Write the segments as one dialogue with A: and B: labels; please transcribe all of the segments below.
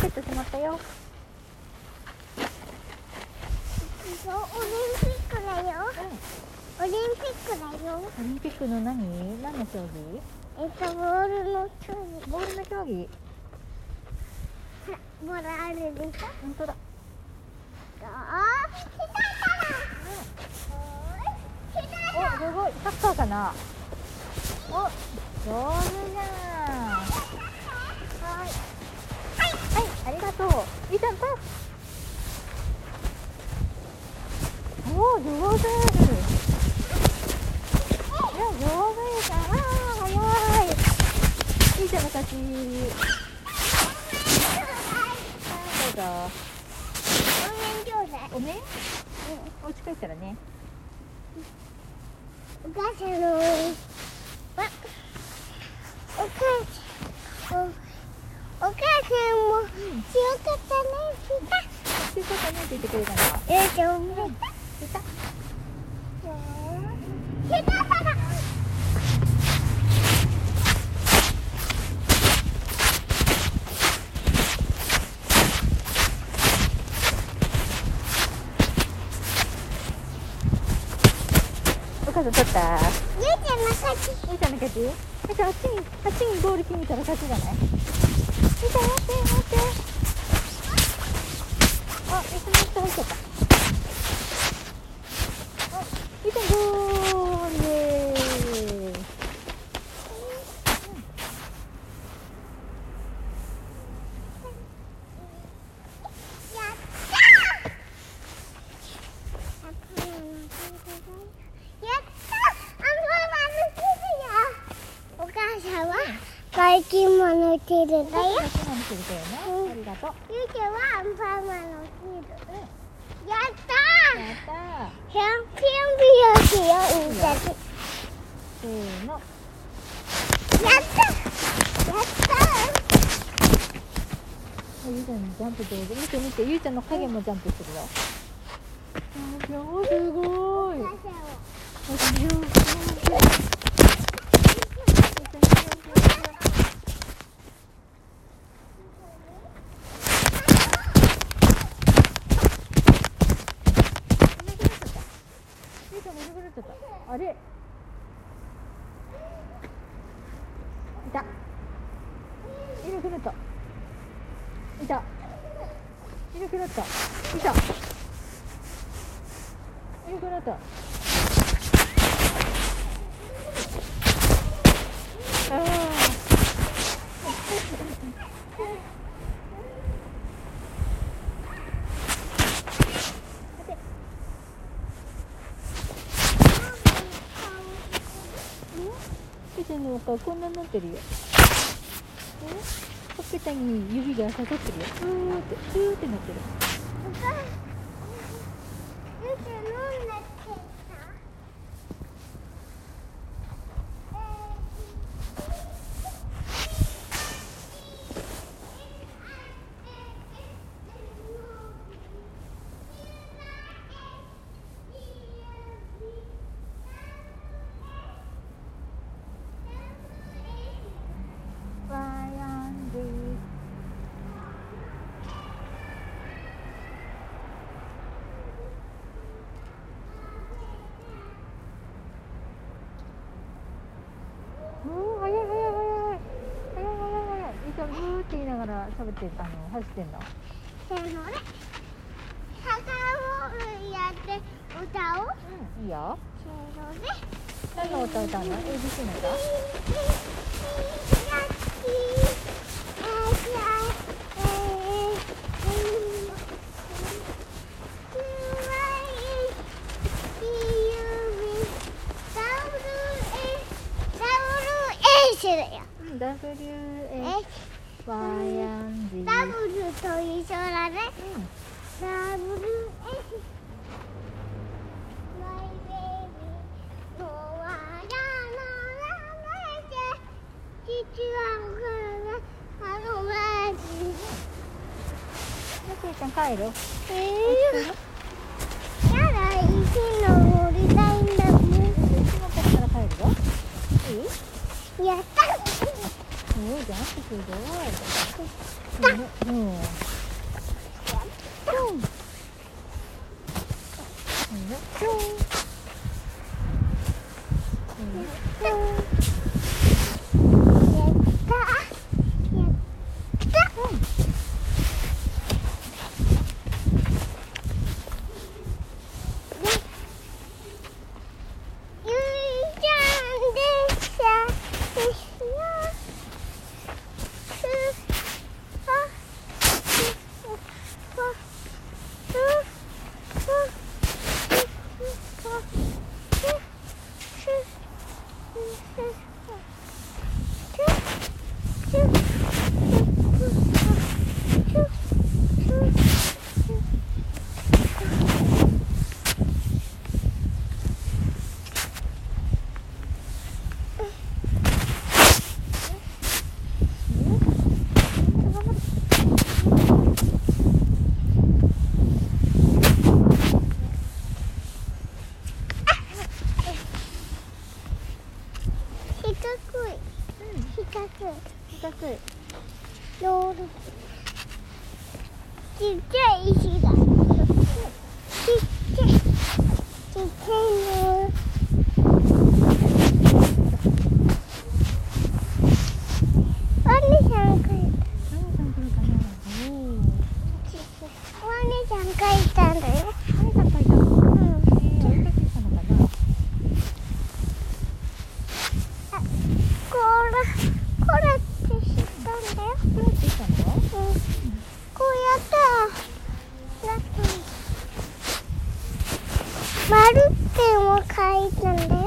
A: ケットしまったよ。
B: そうオリンピックだよ。オリンピックだよ。
A: オリンピックの何？何の競技？
B: えっとボールの距離
A: ボールの競技？
B: ボールあるでしょ？
A: 本当だ。おすごい。サッカーかな？お上手じゃんはいはいありがとういいちゃんパスお上手いや上手じゃんあー早いいいちゃん。の勝ちはいどうぞ
B: お面ちょうだい
A: お面お家帰ったらね
B: お母さん。のわお母さん。おお母さん。も強かったね
A: 強かったねって言ってくれたの
B: ピタよいしょ
A: 出た
B: ピタパパ
A: お母さん取った？
B: ゆうちゃんの勝ち
A: ゆうちゃんの勝ちゆうちゃんあっちにあっちにゴール決めたら勝ちじゃない？ゆうちゃん待って待ってあ一緒に人入っちゃったあゆうちゃんゴールイエーイ
B: やったーやったアンパンマンのテルやお母さんはバイキンマンのテルだよ
A: 今てるよね。ありがとう。
B: ゆうちゃんはアンパンマンのテル。やったー。
A: やった
B: ぴょんぴょんぴょんしよううんちゃん
A: ー。せーの。
B: やったやった
A: ゆうちゃんのジャンプ上手。見て見て。ゆうちゃんの影もジャンプするよ。すごい
B: お母さんを
A: あれいたいなくなったいた。いなくなったいた。いなくなったあー手のお顔こん。なになって。るよほっぺたに指が刺さってるよ。ふーってふーってなってる
B: お母さんゆうちゃん飲んだってさ
A: ワイアンディうん、早い早い早い早い早い早い早いいいちゃんブーって言いながら喋ってあの走ってんの？
B: せーので魚をやって歌おう。
A: うんいいよ。
B: せーので
A: 何の歌歌うの？ABC の歌？WA
B: え、
A: ワイアン
B: ダブルと一緒だね。
A: うん
B: ダブル S。
A: ちゃん帰る
B: えー、やだ、石登りたいんだもん。
A: うちのこから帰るよいい？
B: やった。Oh, that's a good go. Go. Go. Go. 角い、四角い。
A: 四角い。
B: ロール。ちっちゃい石がちっちゃい。ちっちゃい
A: 있는데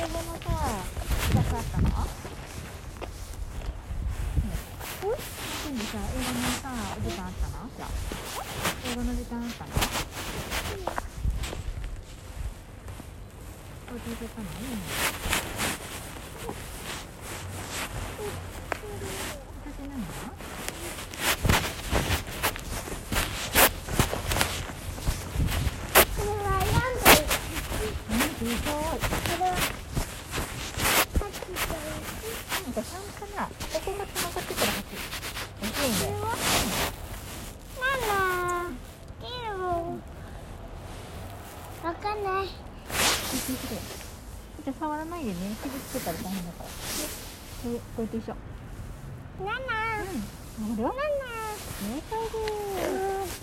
A: 系の
B: さ企画あった
A: の、ね、うん、全部さ英語のさお時間あったの？じゃ英語の時間あったの？お家行けたの？いいね。
B: わかんない。
A: ちょっと触らないでね、傷つけたら大変だから。これと一緒。
B: ナナ。
A: うん。これは？
B: ナナ。
A: 正解です。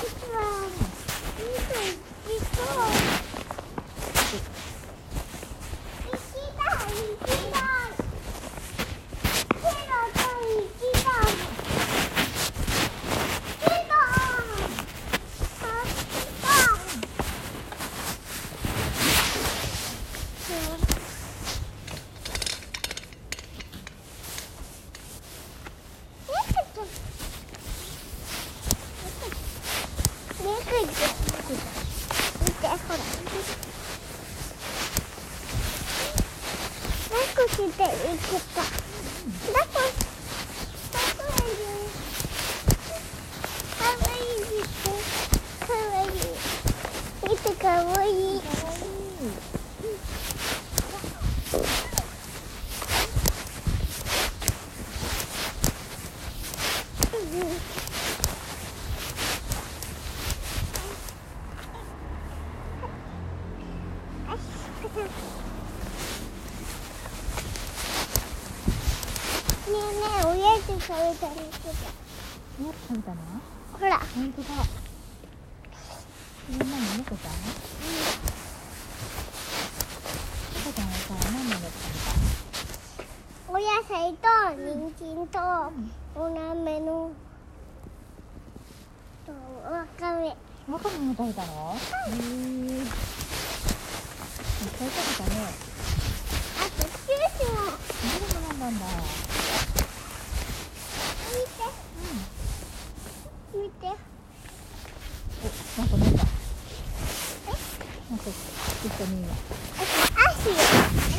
B: 実は。実は。実は。对，一个て食べたりして
A: た。食べたの
B: ほら。
A: 本当だ。みんなに猫ちゃん、うん、ちゃんはさ、何の
B: お野菜と、人参と、お鍋。の、と、わかめ。
A: わかめも食べたの、うん、食べたね。
B: あと、ジュースも。
A: キュもなん。だ。
B: て
A: おなんか見えた。なんか一緒に今
B: 足足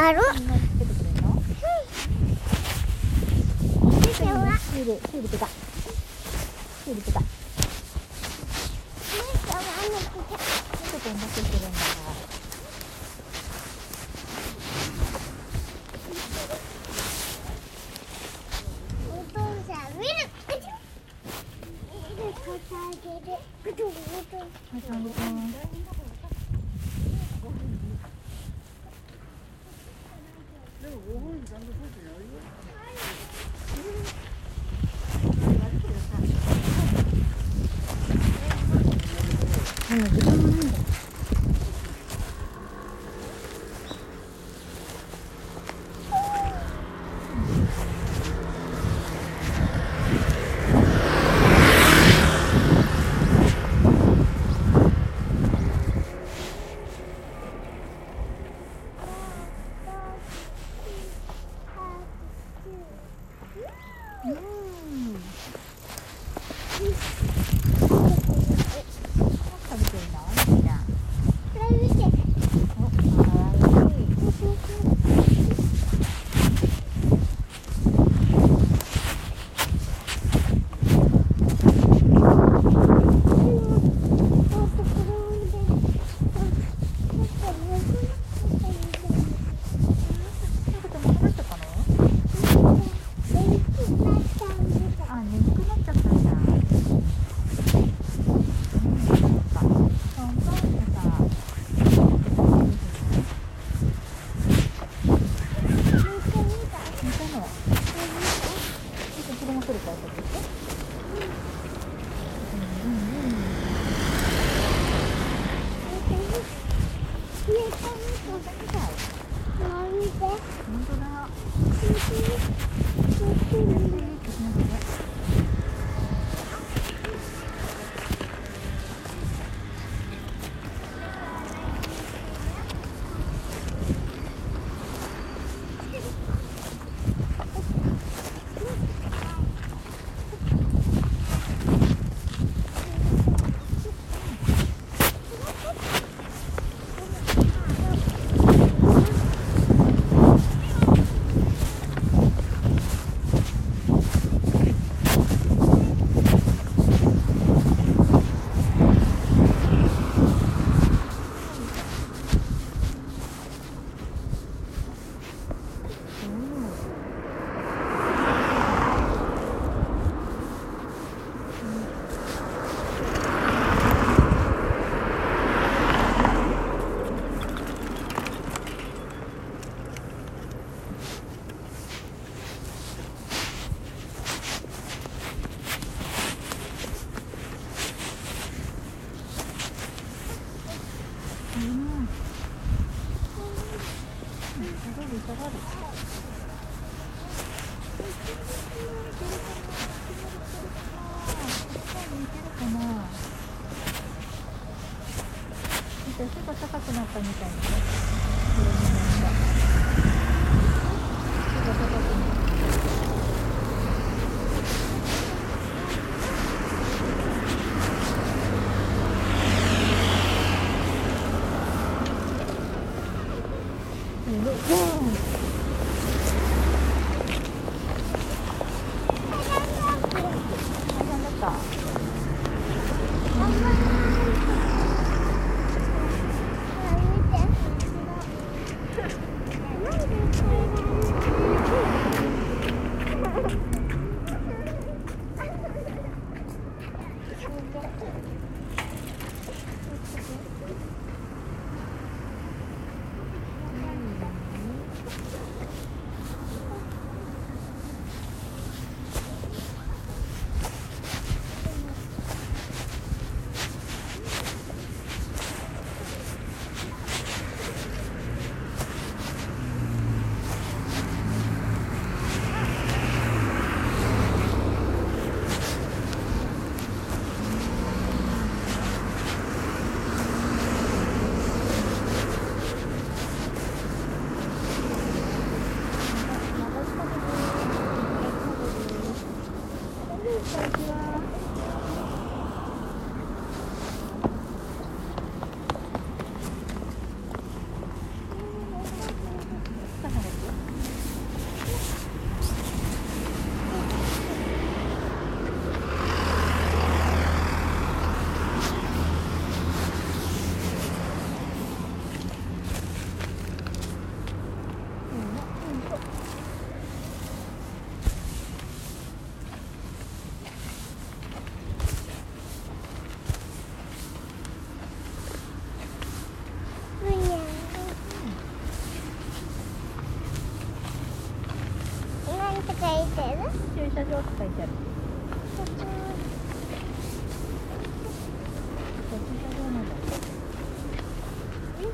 B: わる。
A: シール、シール。シール。てるんだ。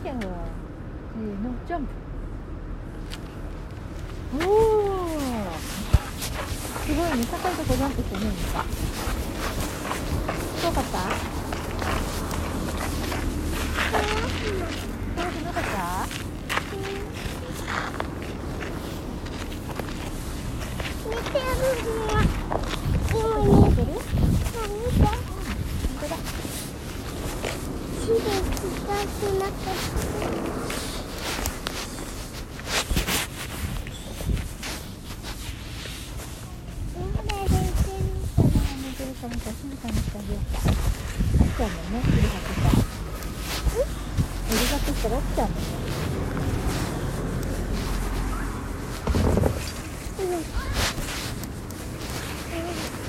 A: いいじゃんせーのジャンプおおすごいね高いとこジャンプしてねみか遠かった？遠くなかった
B: 見てるの今見て
A: 見てる
B: る見て
A: 本当だ
B: きれい近くなってまだ出てる
A: あー寝てるかにしてあげようか起きちゃうもねうるさくしたらうるさくしたら起きちゃうもん。ねそ